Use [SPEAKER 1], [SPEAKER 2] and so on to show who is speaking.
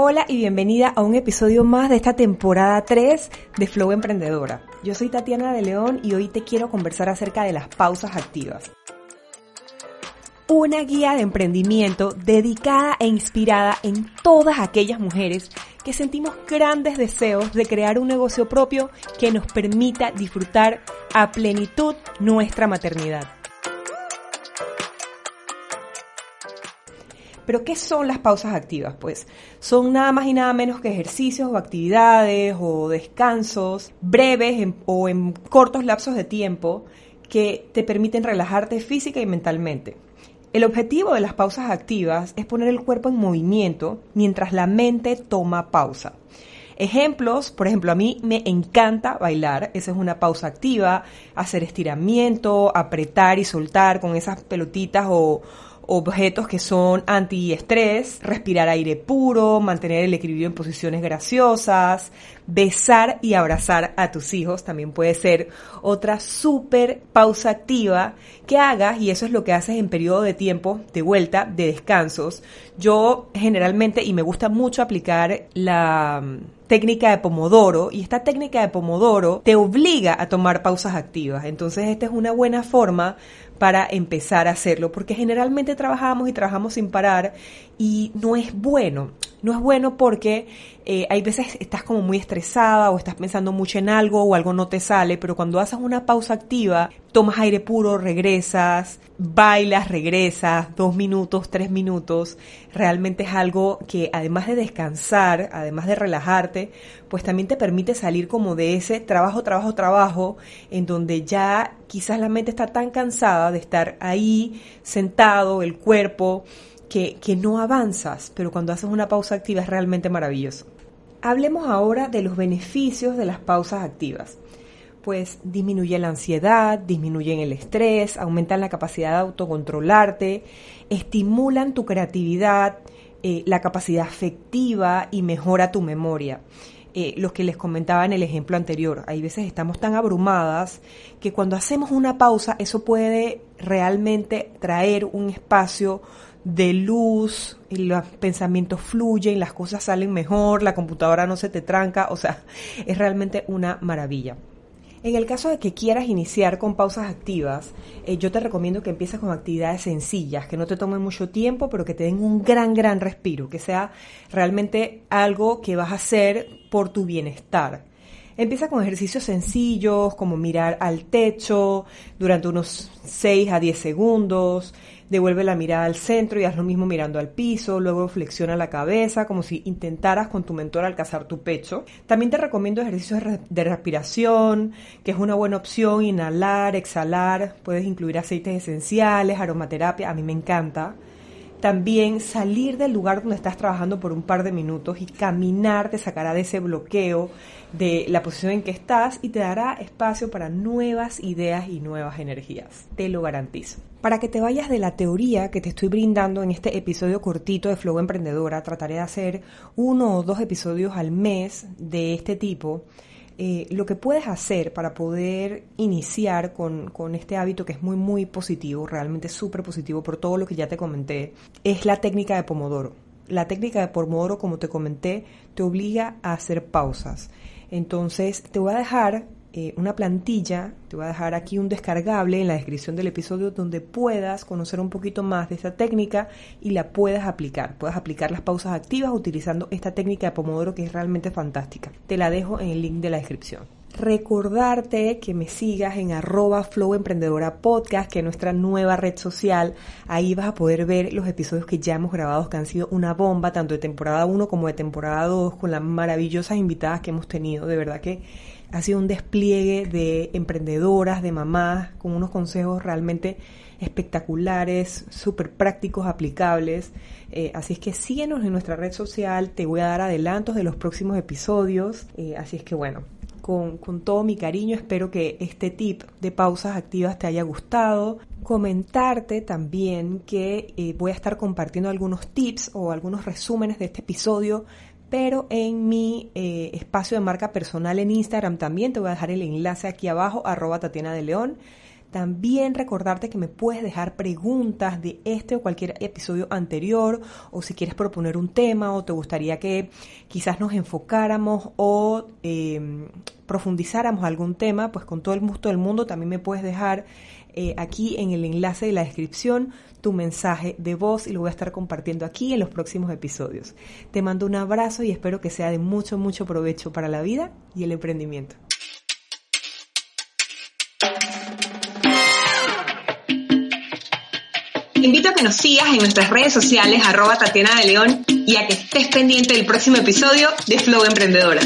[SPEAKER 1] Hola y bienvenida a un episodio más de esta temporada 3 de Flow Emprendedora. Yo soy Tatiana de León y hoy te quiero conversar acerca de las pausas activas. Una guía de emprendimiento dedicada e inspirada en todas aquellas mujeres que sentimos grandes deseos de crear un negocio propio que nos permita disfrutar a plenitud nuestra maternidad. Pero ¿qué son las pausas activas? Pues son nada más y nada menos que ejercicios o actividades o descansos breves o en cortos lapsos de tiempo que te permiten relajarte física y mentalmente. El objetivo de las pausas activas es poner el cuerpo en movimiento mientras la mente toma pausa. Ejemplos, por ejemplo, a mí me encanta bailar, esa es una pausa activa, hacer estiramiento, apretar y soltar con esas pelotitas o, objetos que son antiestrés, respirar aire puro, mantener el equilibrio en posiciones graciosas, besar y abrazar a tus hijos también puede ser otra súper pausa activa que hagas y eso es lo que haces en periodo de tiempo de vuelta, de descansos. Yo generalmente y me gusta mucho aplicar la técnica de Pomodoro y esta técnica de Pomodoro te obliga a tomar pausas activas. Entonces esta es una buena forma para empezar a hacerlo, porque generalmente trabajamos y trabajamos sin parar y no es bueno. No es bueno porque eh, hay veces estás como muy estresada o estás pensando mucho en algo o algo no te sale, pero cuando haces una pausa activa, tomas aire puro, regresas, bailas, regresas, dos minutos, tres minutos, realmente es algo que además de descansar, además de relajarte, pues también te permite salir como de ese trabajo, trabajo, trabajo, en donde ya quizás la mente está tan cansada de estar ahí sentado, el cuerpo, que, no avanzas, pero cuando haces una pausa activa es realmente maravilloso. Hablemos ahora de los beneficios de las pausas activas. Pues disminuye la ansiedad, disminuyen el estrés, aumentan la capacidad de autocontrolarte, estimulan tu creatividad, eh, la capacidad afectiva y mejora tu memoria. Eh, lo que les comentaba en el ejemplo anterior. Hay veces estamos tan abrumadas que cuando hacemos una pausa eso puede realmente traer un espacio de luz, y los pensamientos fluyen, las cosas salen mejor, la computadora no se te tranca, o sea, es realmente una maravilla. En el caso de que quieras iniciar con pausas activas, eh, yo te recomiendo que empieces con actividades sencillas, que no te tomen mucho tiempo, pero que te den un gran, gran respiro, que sea realmente algo que vas a hacer por tu bienestar. Empieza con ejercicios sencillos como mirar al techo durante unos 6 a 10 segundos, devuelve la mirada al centro y haz lo mismo mirando al piso, luego flexiona la cabeza como si intentaras con tu mentor alcanzar tu pecho. También te recomiendo ejercicios de respiración, que es una buena opción, inhalar, exhalar, puedes incluir aceites esenciales, aromaterapia, a mí me encanta. También salir del lugar donde estás trabajando por un par de minutos y caminar te sacará de ese bloqueo de la posición en que estás y te dará espacio para nuevas ideas y nuevas energías. Te lo garantizo. Para que te vayas de la teoría que te estoy brindando en este episodio cortito de Flow Emprendedora, trataré de hacer uno o dos episodios al mes de este tipo eh, lo que puedes hacer para poder iniciar con, con, este hábito que es muy, muy positivo, realmente súper positivo por todo lo que ya te comenté, es la técnica de Pomodoro. La técnica de Pomodoro, como te comenté, te obliga a hacer pausas. Entonces, te voy a dejar eh, una plantilla, te voy a dejar aquí un descargable en la descripción del episodio donde puedas conocer un poquito más de esta técnica y la puedas aplicar. Puedas aplicar las pausas activas utilizando esta técnica de Pomodoro que es realmente fantástica. Te la dejo en el link de la descripción recordarte que me sigas en arroba Flow Emprendedora Podcast, que es nuestra nueva red social. Ahí vas a poder ver los episodios que ya hemos grabado, que han sido una bomba, tanto de temporada 1 como de temporada 2, con las maravillosas invitadas que hemos tenido. De verdad que ha sido un despliegue de emprendedoras, de mamás, con unos consejos realmente espectaculares, súper prácticos, aplicables. Eh, así es que síguenos en nuestra red social, te voy a dar adelantos de los próximos episodios. Eh, así es que bueno, con, todo mi cariño espero que este tip de pausas activas te haya gustado. Comentarte también que eh, voy a estar compartiendo algunos tips o algunos resúmenes de este episodio pero en mi eh, espacio de marca personal en Instagram también te voy a dejar el enlace aquí abajo, arroba Tatiana de León. También recordarte que me puedes dejar preguntas de este o cualquier episodio anterior o si quieres proponer un tema o te gustaría que quizás nos enfocáramos o eh, profundizáramos algún tema, pues con todo el gusto del mundo también me puedes dejar eh, aquí en el enlace de la descripción tu mensaje de voz y lo voy a estar compartiendo aquí en los próximos episodios. Te mando un abrazo y espero que sea de mucho, mucho provecho para la vida y el emprendimiento.
[SPEAKER 2] Te invito a que nos sigas en nuestras redes sociales arroba Tatiana de León y a que estés pendiente del próximo episodio de Flow Emprendedora.